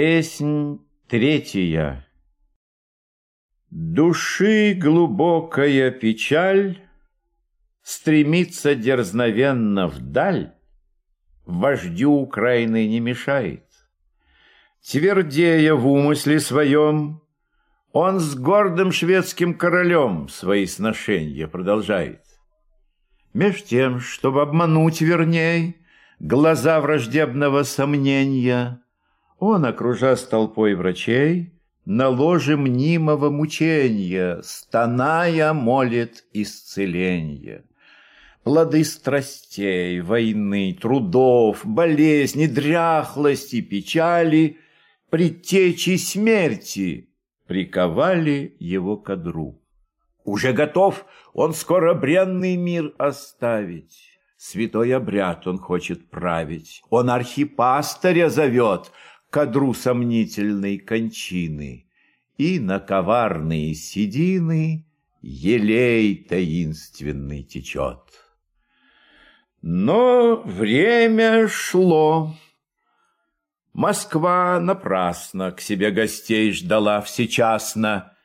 Песнь третья. Души глубокая печаль Стремится дерзновенно вдаль, Вождю Украины не мешает. Твердея в умысле своем, Он с гордым шведским королем Свои сношения продолжает. Меж тем, чтобы обмануть верней Глаза враждебного сомнения, Он, окружа с толпой врачей, На ложе мнимого мучения, Стоная, молит исцеления. Плоды страстей, войны, трудов, болезни, дряхлости, печали, Предтечи смерти приковали его к одру. Уже готов он скоро бренный мир оставить. Святой обряд он хочет править. Он архипастыря зовет к одру сомнительной кончины. И на коварные седины елей таинственный течет. Но время шло. Москва напрасно к себе гостей ждала всечасно.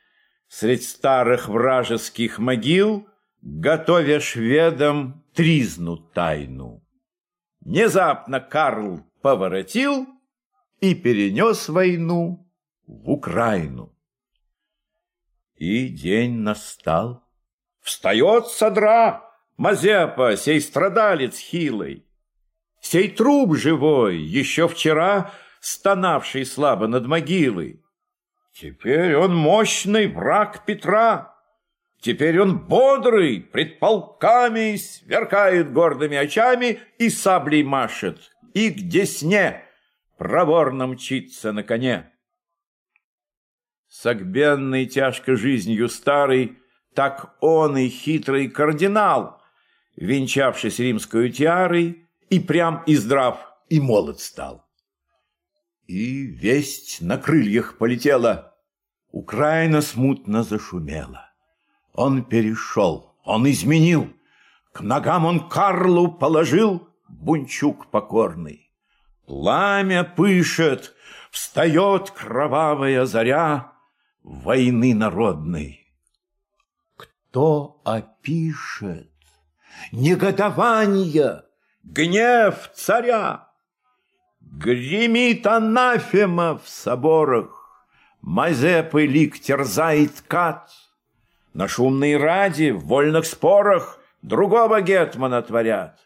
Средь старых вражеских могил, готовя шведам тризну тайну. Внезапно Карл поворотил и перенес войну в Украину. И день настал. Встает содра Мазепа, сей страдалец хилый, Сей труп живой, еще вчера стонавший слабо над могилой. Теперь он мощный враг Петра. Теперь он бодрый, пред полками сверкает гордыми очами и саблей машет, и к десне проворно мчится на коне. Согбенный тяжко жизнью старый, так он и хитрый кардинал, венчавшись римскую тиарой, и прям и здрав, и молод стал. И весть на крыльях полетела, Украина смутно зашумела. Он перешел, он изменил, К ногам он Карлу положил Бунчук покорный. Пламя пышет, встает кровавая заря Войны народной. Кто опишет негодование, гнев царя? Гремит анафема в соборах, Мазепы лик терзает кат. На шумной раде, в вольных спорах Другого гетмана творят.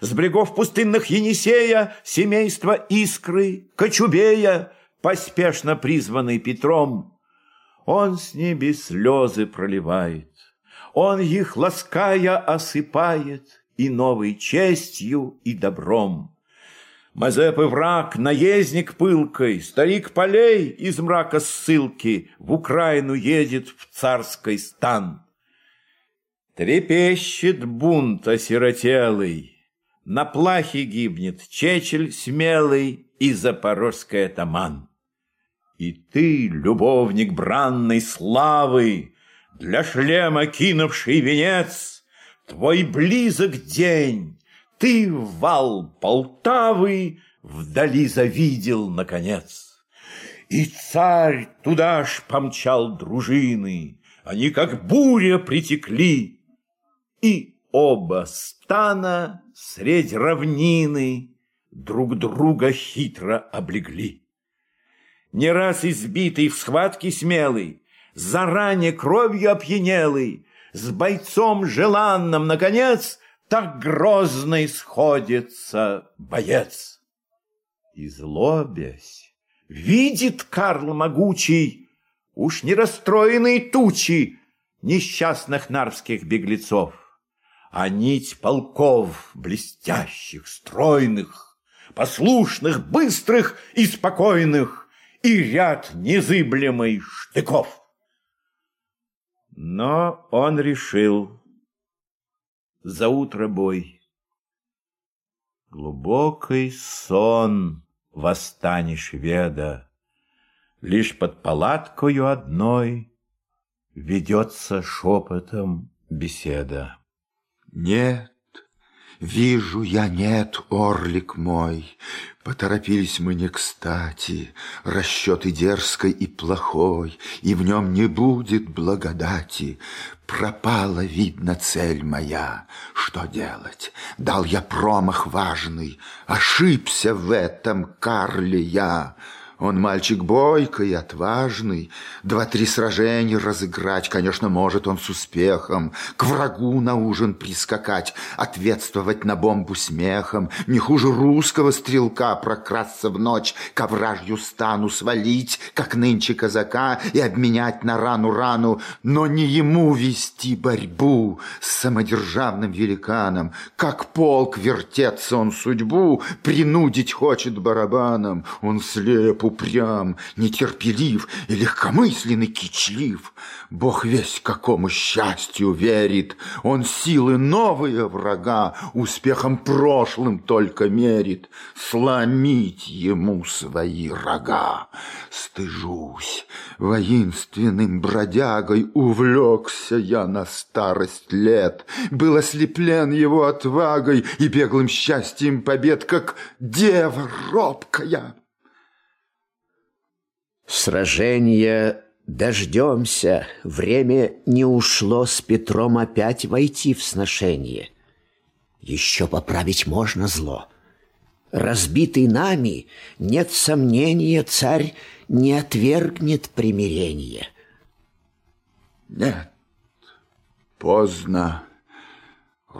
С брегов пустынных Енисея Семейство Искры, Кочубея, Поспешно призванный Петром, Он с небес слезы проливает, Он их, лаская, осыпает И новой честью, и добром. Мазеп и враг, наездник пылкой, Старик полей из мрака ссылки В Украину едет в царский стан. Трепещет бунт осиротелый, На плахе гибнет чечель смелый И запорожский атаман. И ты, любовник бранной славы, Для шлема кинувший венец, Твой близок день, ты вал Полтавы вдали завидел, наконец. И царь туда ж помчал дружины, Они как буря притекли, И оба стана средь равнины Друг друга хитро облегли. Не раз избитый в схватке смелый, Заранее кровью опьянелый, С бойцом желанным, наконец, так грозно исходится боец. И злобясь, видит Карл могучий, Уж не расстроенные тучи Несчастных нарвских беглецов, А нить полков блестящих, стройных, Послушных, быстрых и спокойных, И ряд незыблемый штыков. Но он решил за утро бой. Глубокий сон восстани шведа, Лишь под палаткою одной Ведется шепотом беседа. Нет, Вижу я, нет, орлик мой, Поторопились мы не кстати, Расчеты дерзкой и плохой, И в нем не будет благодати. Пропала, видно, цель моя. Что делать? Дал я промах важный, Ошибся в этом, Карле, я. Он мальчик бойкий, отважный, Два-три сражения разыграть, Конечно, может он с успехом, К врагу на ужин прискакать, Ответствовать на бомбу смехом, Не хуже русского стрелка Прокрасться в ночь, к вражью стану свалить, Как нынче казака, и обменять на рану рану, Но не ему вести борьбу С самодержавным великаном, Как полк вертеться он судьбу, Принудить хочет барабаном, Он слеп упрям, нетерпелив и легкомысленный кичлив. Бог весь какому счастью верит, Он силы новые врага успехом прошлым только мерит, Сломить ему свои рога. Стыжусь, воинственным бродягой Увлекся я на старость лет, Был ослеплен его отвагой И беглым счастьем побед, Как дева робкая. Сражения дождемся, время не ушло с Петром опять войти в сношение. Еще поправить можно зло. Разбитый нами, нет сомнения, царь не отвергнет примирение. Нет, поздно.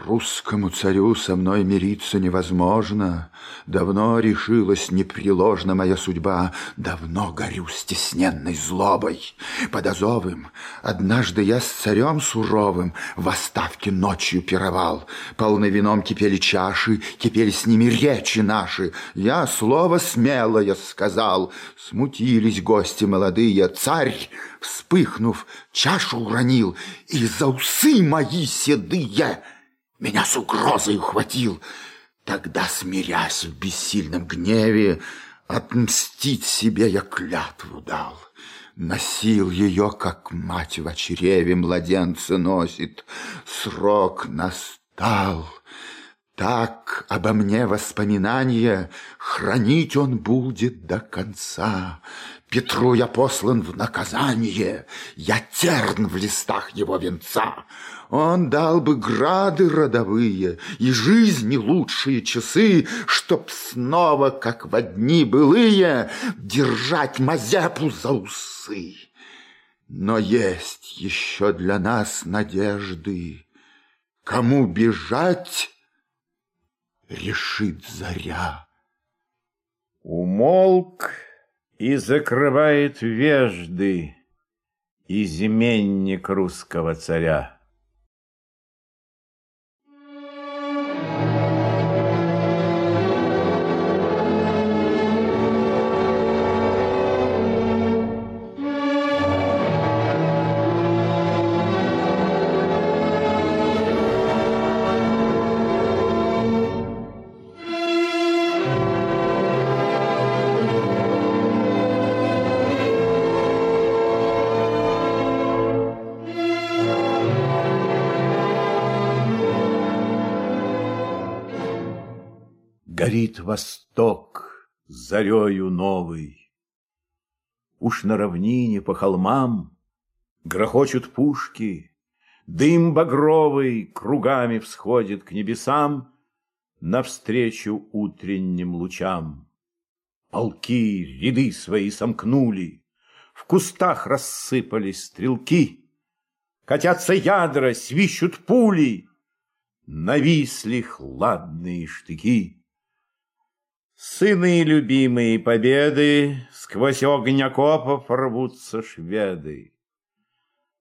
Русскому царю со мной мириться невозможно. Давно решилась непреложна моя судьба. Давно горю стесненной злобой. Под Азовым однажды я с царем суровым В оставке ночью пировал. Полны вином кипели чаши, Кипели с ними речи наши. Я слово смелое сказал. Смутились гости молодые. Царь, вспыхнув, чашу уронил, И за усы мои седые — меня с угрозой ухватил. Тогда, смирясь в бессильном гневе, Отмстить себе я клятву дал. Носил ее, как мать в чреве младенца носит. Срок настал. Так обо мне воспоминания Хранить он будет до конца. Петру я послан в наказание, Я терн в листах его венца. Он дал бы грады родовые И жизни лучшие часы, Чтоб снова, как в дни былые, Держать Мазепу за усы. Но есть еще для нас надежды. Кому бежать, решит заря. Умолк и закрывает вежды изменник русского царя. Горит восток зарею новый. Уж на равнине по холмам Грохочут пушки, Дым багровый кругами всходит к небесам Навстречу утренним лучам. Полки ряды свои сомкнули, В кустах рассыпались стрелки, Катятся ядра, свищут пули, Нависли хладные штыки. Сыны любимые победы, Сквозь огонь окопов рвутся шведы.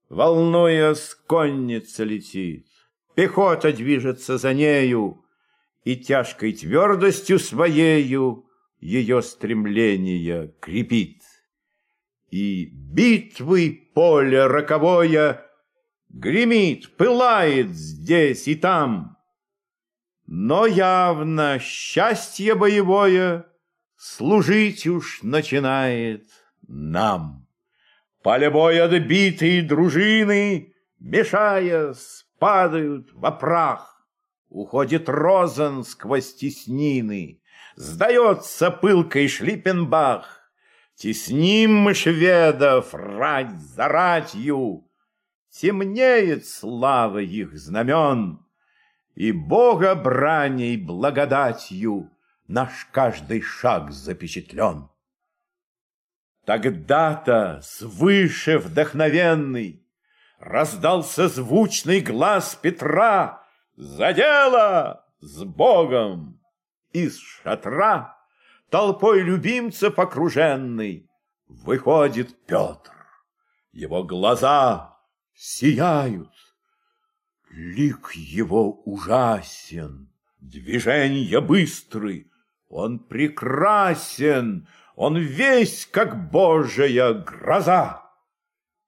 Волнуясь, конница летит, Пехота движется за нею, И тяжкой твердостью своею Ее стремление крепит. И битвы поле роковое Гремит, пылает здесь и там — но явно счастье боевое Служить уж начинает нам. Поле боя добитые дружины, Мешая, падают во прах. Уходит Розен сквозь теснины, Сдается пылкой Шлиппенбах. Тесним мы шведов рать за ратью, Темнеет слава их знамен, И Бога браней благодатью Наш каждый шаг запечатлен. Тогда-то свыше вдохновенный Раздался звучный глаз Петра «За дело! С Богом!» Из шатра толпой любимцев окруженный Выходит Петр. Его глаза сияют, Лик его ужасен, движения быстры, Он прекрасен, он весь как божья гроза.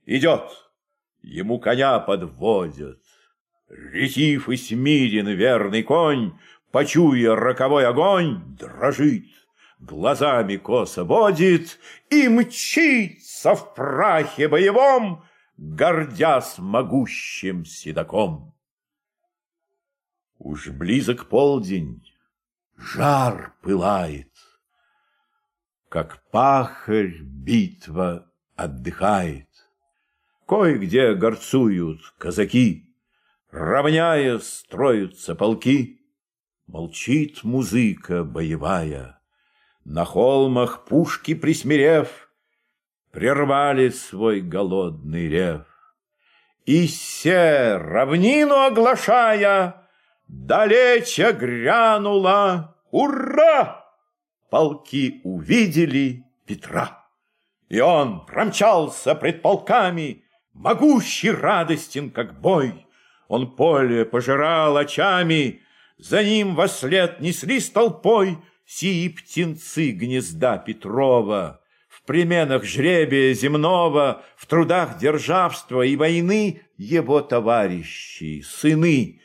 Идет, ему коня подводят, Ретив и смирен верный конь, Почуя роковой огонь, дрожит, Глазами косо водит И мчится в прахе боевом, Гордясь могущим седаком. Уж близок полдень, жар пылает, Как пахарь битва отдыхает. Кое-где горцуют казаки, Равняя строятся полки. Молчит музыка боевая. На холмах пушки присмирев, Прервали свой голодный рев. И се, равнину оглашая, Далече грянула «Ура!» Полки увидели Петра. И он промчался пред полками, Могущий радостен, как бой, он поле пожирал очами, За ним во след неслись толпой Сии птенцы гнезда Петрова. В пременах жребия земного, В трудах державства и войны Его товарищи, сыны,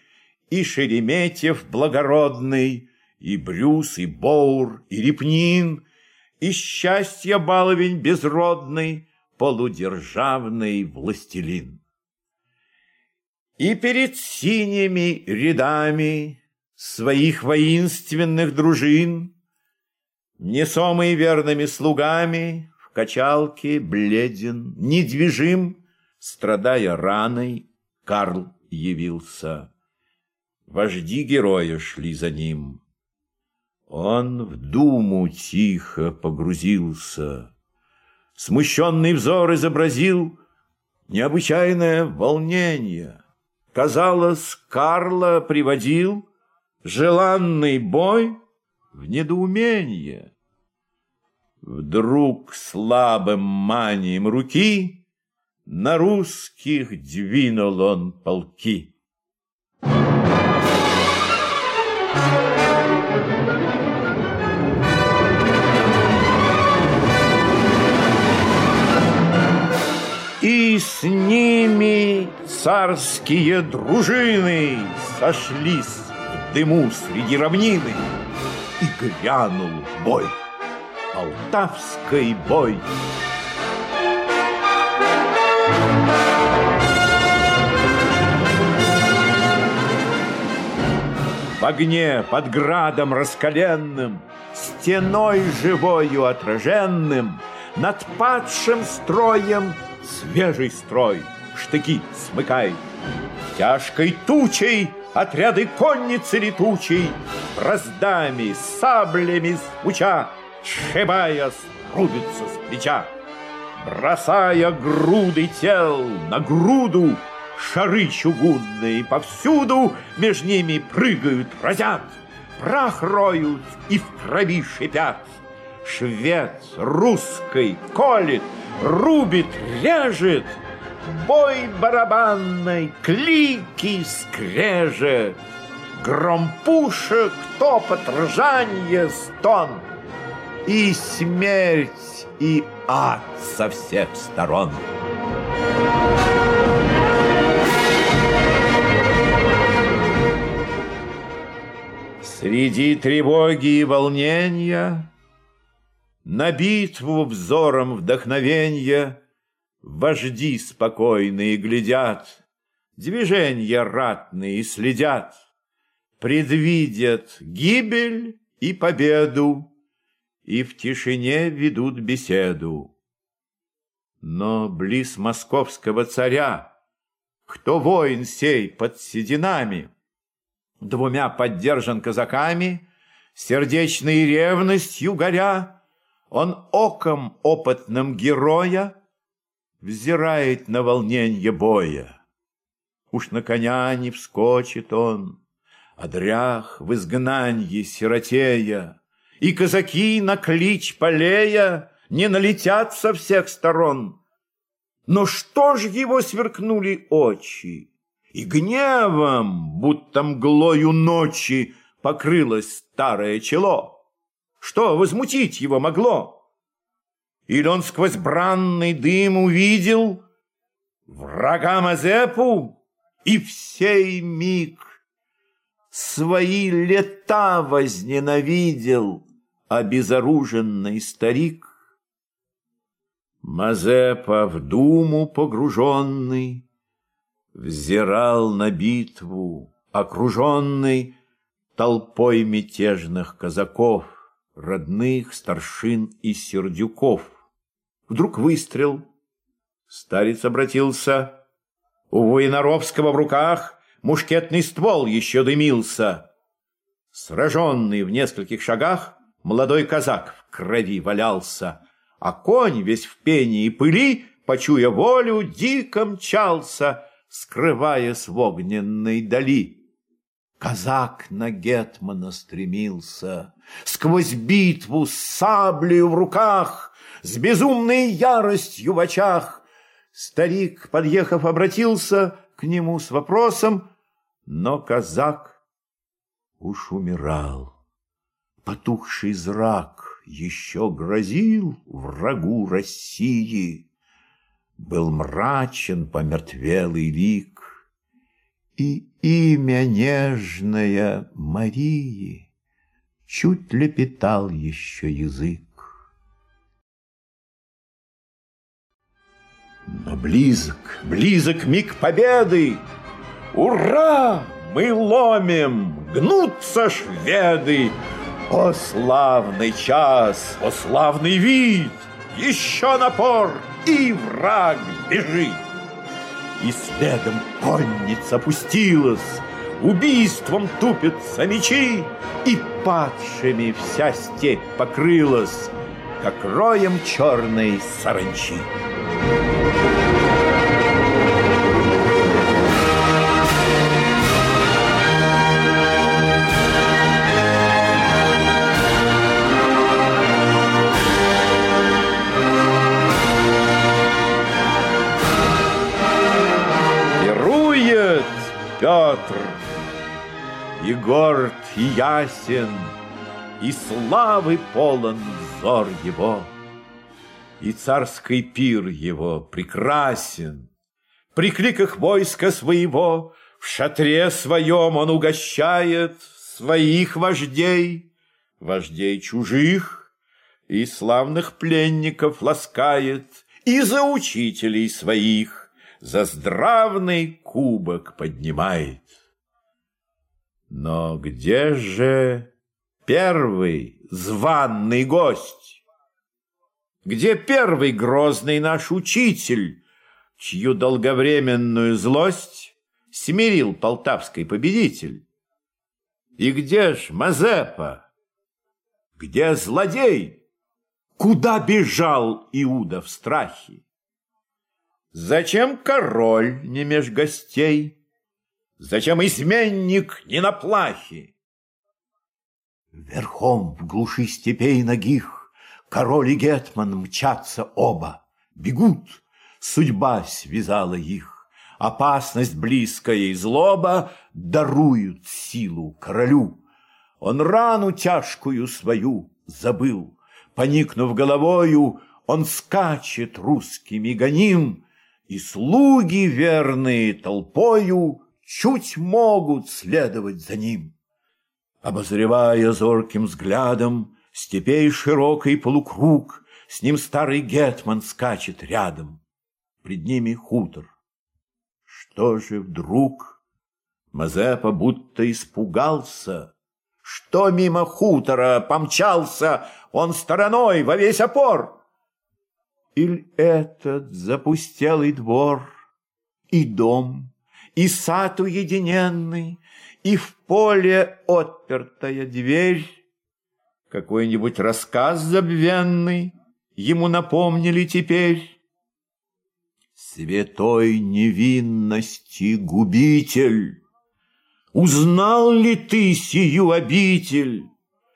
И Шереметьев благородный, И Брюс, и Боур, и Репнин, И счастья баловень безродный, Полудержавный властелин. И перед синими рядами Своих воинственных дружин, Несомый верными слугами, В качалке бледен, недвижим, Страдая раной, Карл явился. Вожди героя шли за ним. Он в думу тихо погрузился. Смущенный взор изобразил Необычайное волнение — Казалось, Карла приводил желанный бой в недоумение. Вдруг слабым манием руки на русских двинул он полки. С ними царские дружины Сошлись в дыму среди равнины, И грянул бой, Полтавский бой. В огне под градом раскаленным, Стеной живою отраженным, Над падшим строем свежий строй, штыки смыкай. Тяжкой тучей отряды конницы летучей, Браздами, саблями звуча, Сшибая, рубится с плеча. Бросая груды тел на груду, Шары чугунные повсюду Меж ними прыгают, разят, Прах роют и в крови шипят. Швед русской колет, рубит, режет, Бой барабанной, клики скрежет, Гром пушек, топот, ржанье, стон, И смерть, и ад со всех сторон. Среди тревоги и волнения на битву взором вдохновенья Вожди спокойные глядят, Движения ратные следят. предвидят гибель и победу, и в тишине ведут беседу. Но близ московского царя, кто воин сей под сединами, двумя поддержан казаками, сердечной ревностью горя, он оком опытным героя взирает на волненье боя. Уж на коня не вскочит он, а дрях в изгнанье сиротея, И казаки на клич полея Не налетят со всех сторон. Но что ж его сверкнули очи, И гневом, будто мглою ночи, Покрылось старое чело. Что возмутить его могло? Или он сквозь бранный дым увидел Врага Мазепу и в сей миг Свои лета возненавидел Обезоруженный старик. Мазепа в думу погруженный Взирал на битву, окруженный Толпой мятежных казаков, Родных, старшин и сердюков. Вдруг выстрел. Старец обратился у Воиноровского в руках мушкетный ствол еще дымился. Сраженный в нескольких шагах, молодой казак в крови валялся, а конь весь в пене и пыли, почуя волю, дико мчался, скрываясь в огненной дали. Казак на Гетмана стремился, сквозь битву с саблею в руках, с безумной яростью в очах, Старик, подъехав, обратился к нему с вопросом, но казак уж умирал. Потухший зрак еще грозил врагу России. Был мрачен помертвелый лик, и имя нежное Марии чуть лепетал еще язык. Но близок, близок миг победы. Ура! Мы ломим, гнутся шведы. О, славный час, о, славный вид! Еще напор, и враг бежит. И следом конница опустилась, Убийством тупятся мечи, И падшими вся степь покрылась, Как роем черной саранчи. Горд, и ясен, и славы полон взор его, и царский пир его прекрасен. При кликах войска своего в шатре своем он угощает своих вождей, вождей чужих, и славных пленников ласкает, и за учителей своих за здравный кубок поднимает. Но где же первый званный гость? Где первый грозный наш учитель, чью долговременную злость смирил полтавский победитель? И где ж Мазепа? Где злодей? Куда бежал Иуда в страхе? Зачем король не меж гостей? Зачем изменник не на плахе? Верхом в глуши степей ногих Король и гетман мчатся оба, Бегут, судьба связала их, Опасность близкая и злоба Даруют силу королю. Он рану тяжкую свою забыл, Поникнув головою, Он скачет русскими гоним, и слуги верные толпою чуть могут следовать за ним. Обозревая зорким взглядом степей широкий полукруг, с ним старый гетман скачет рядом, пред ними хутор. Что же вдруг Мазепа будто испугался, что мимо хутора помчался он стороной во весь опор. Иль этот запустелый двор и дом, и сад уединенный, и в поле отпертая дверь, какой-нибудь рассказ забвенный ему напомнили теперь. Святой невинности губитель, Узнал ли ты сию обитель,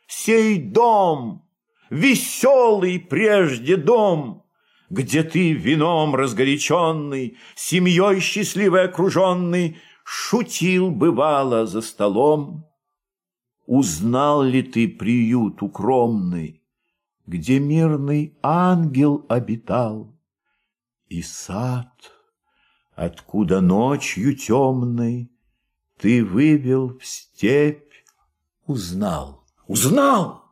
Сей дом, веселый прежде дом, Где ты вином разгоряченный, Семьей счастливой окруженный, Шутил, бывало, за столом? Узнал ли ты приют укромный, Где мирный ангел обитал, И сад, откуда ночью темной Ты вывел в степь, узнал, узнал?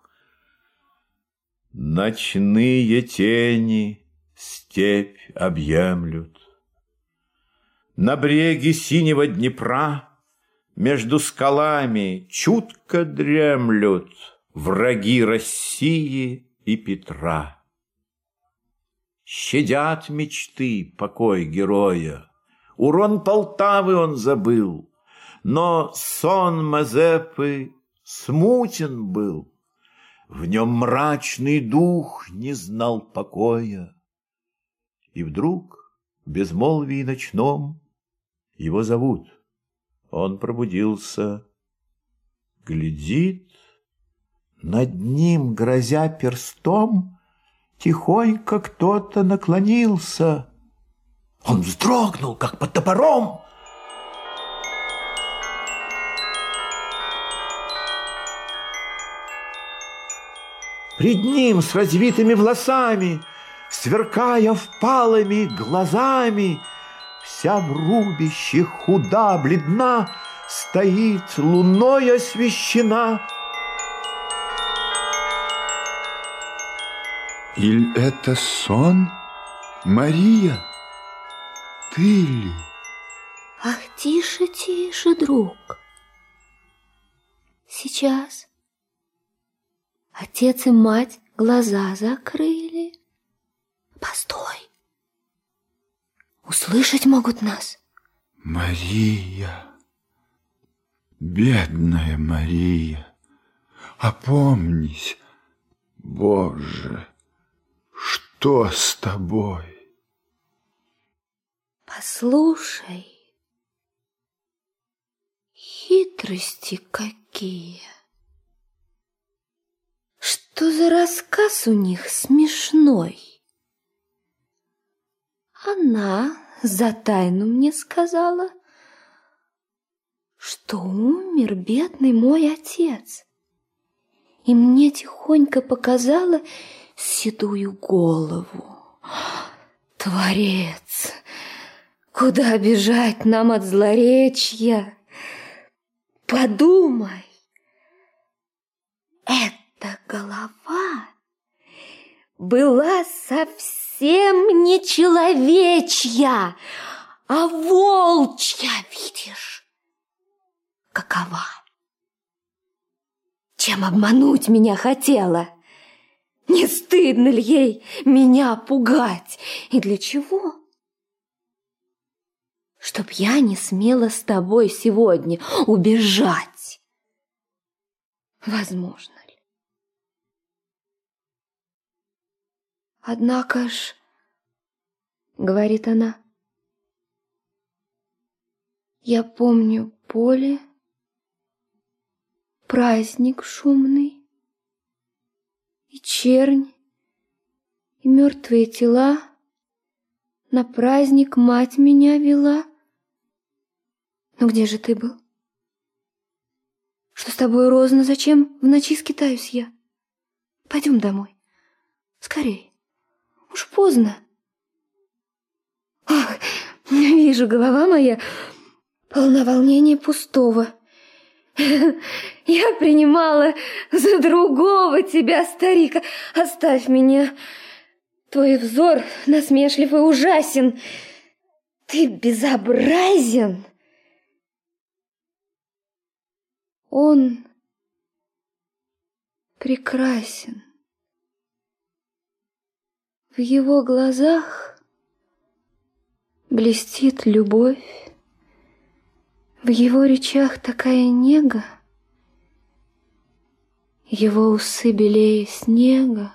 Ночные тени степь объемлют, На бреге синего Днепра между скалами чутко дремлют Враги России и Петра. Щадят мечты покой героя, Урон Полтавы он забыл, Но сон Мазепы смутен был, В нем мрачный дух не знал покоя. И вдруг в безмолвии ночном Его зовут — он пробудился, глядит, над ним, грозя перстом, Тихонько кто-то наклонился. Он вздрогнул, как под топором. Пред ним с развитыми волосами, Сверкая впалыми глазами, Вся в рубище худа, бледна, Стоит луной освещена. Иль это сон, Мария? Ты ли? Ах, тише, тише, друг. Сейчас отец и мать глаза закрыли. Постой. Услышать могут нас. Мария, бедная Мария, опомнись, Боже, что с тобой? Послушай, хитрости какие. Что за рассказ у них смешной? Она за тайну мне сказала, что умер бедный мой отец. И мне тихонько показала седую голову. Творец, куда бежать нам от злоречья? Подумай, эта голова была совсем совсем не человечья, а волчья, видишь? Какова? Чем обмануть меня хотела? Не стыдно ли ей меня пугать? И для чего? Чтоб я не смела с тобой сегодня убежать. Возможно. Однако ж, говорит она, я помню поле, праздник шумный, и чернь, и мертвые тела. На праздник мать меня вела. Но где же ты был? Что с тобой, Розна, зачем в ночи скитаюсь я? Пойдем домой. Скорей. Уж поздно. Ах, вижу, голова моя полна волнения пустого. Я принимала за другого тебя, старика. Оставь меня. Твой взор насмешлив и ужасен. Ты безобразен. Он прекрасен. В его глазах блестит любовь, в его речах такая нега, его усы белее снега.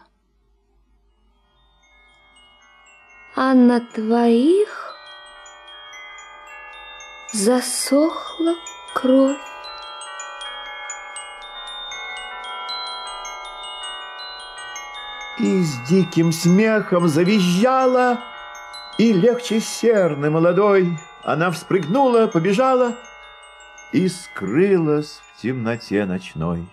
А на твоих засохла кровь. И с диким смехом завизжала, И легче серны молодой Она вспрыгнула, побежала И скрылась в темноте ночной.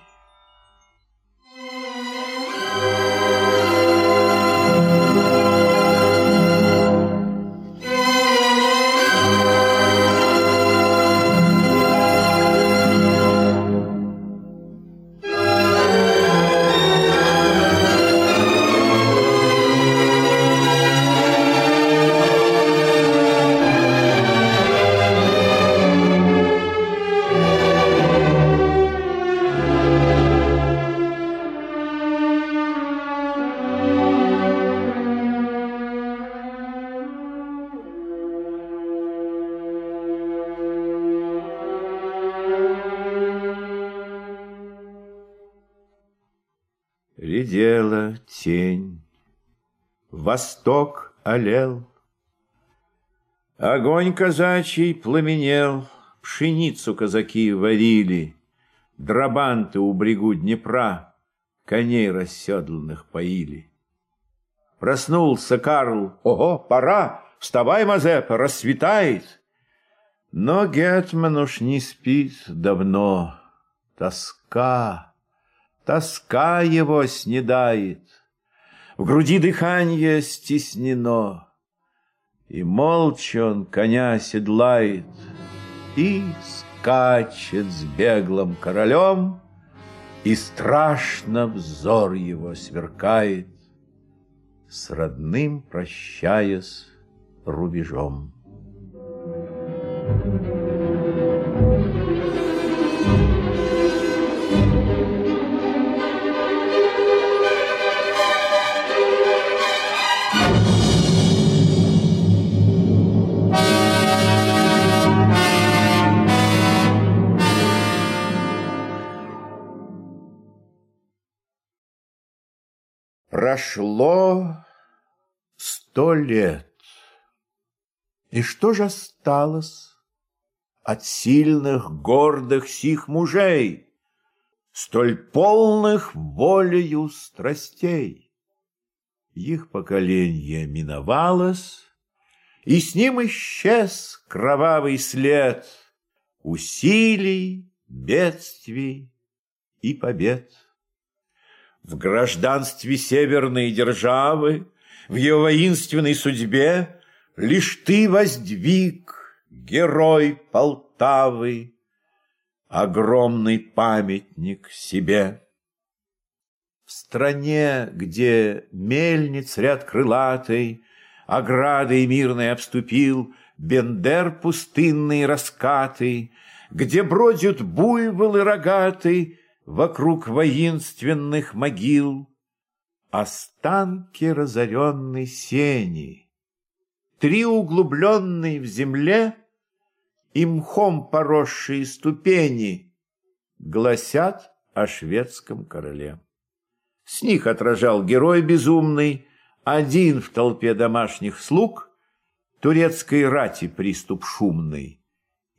Редела тень, восток олел, Огонь казачий пламенел, Пшеницу казаки варили, Драбанты у брегу Днепра Коней расседланных поили. Проснулся Карл. Ого, пора! Вставай, Мазепа, рассветает! Но Гетман уж не спит давно. Тоска Тоска его снедает, В груди дыхание стеснено, И молча он коня седлает И скачет с беглым королем, И страшно взор его сверкает, С родным прощаясь рубежом. Thank you. Прошло сто лет. И что же осталось от сильных, гордых сих мужей, столь полных волею страстей? Их поколение миновалось, и с ним исчез кровавый след усилий, бедствий и побед в гражданстве северной державы, в ее воинственной судьбе Лишь ты воздвиг, герой Полтавы, Огромный памятник себе. В стране, где мельниц ряд крылатый, Оградой мирной обступил Бендер пустынные раскаты, Где бродят буйволы рогатый, вокруг воинственных могил Останки разоренной сени, Три углубленные в земле И мхом поросшие ступени Гласят о шведском короле. С них отражал герой безумный, Один в толпе домашних слуг, Турецкой рати приступ шумный,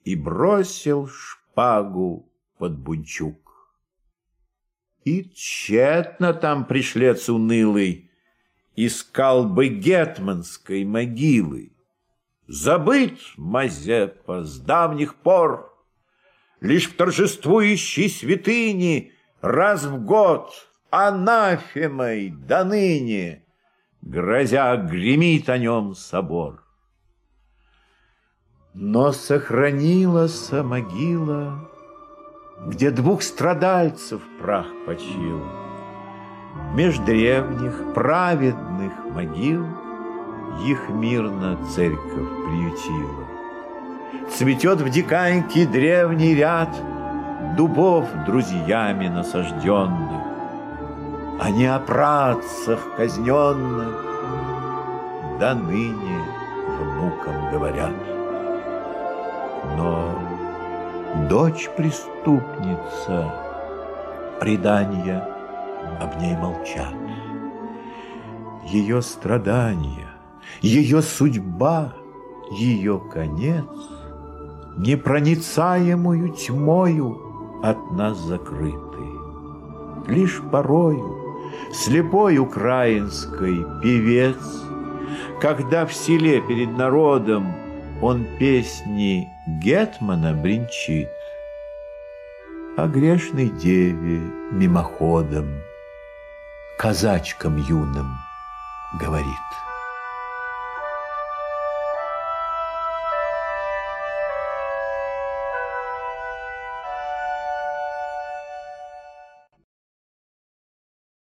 И бросил шпагу под бунчук. И тщетно там пришлец унылый Искал бы гетманской могилы. Забыт Мазепа с давних пор, Лишь в торжествующей святыне Раз в год анафемой до ныне Грозя гремит о нем собор. Но сохранилась могила где двух страдальцев прах почил. Меж древних праведных могил Их мирно церковь приютила. Цветет в диканьке древний ряд дубов друзьями насажденных, а не о працах казненных, до ныне внукам говорят. Но дочь преступница, предания об ней молчат. Ее страдания, ее судьба, ее конец непроницаемую тьмою от нас закрыты. Лишь порою слепой украинской певец, когда в селе перед народом он песни Гетмана бренчит, о грешной деве мимоходом, казачкам юным говорит.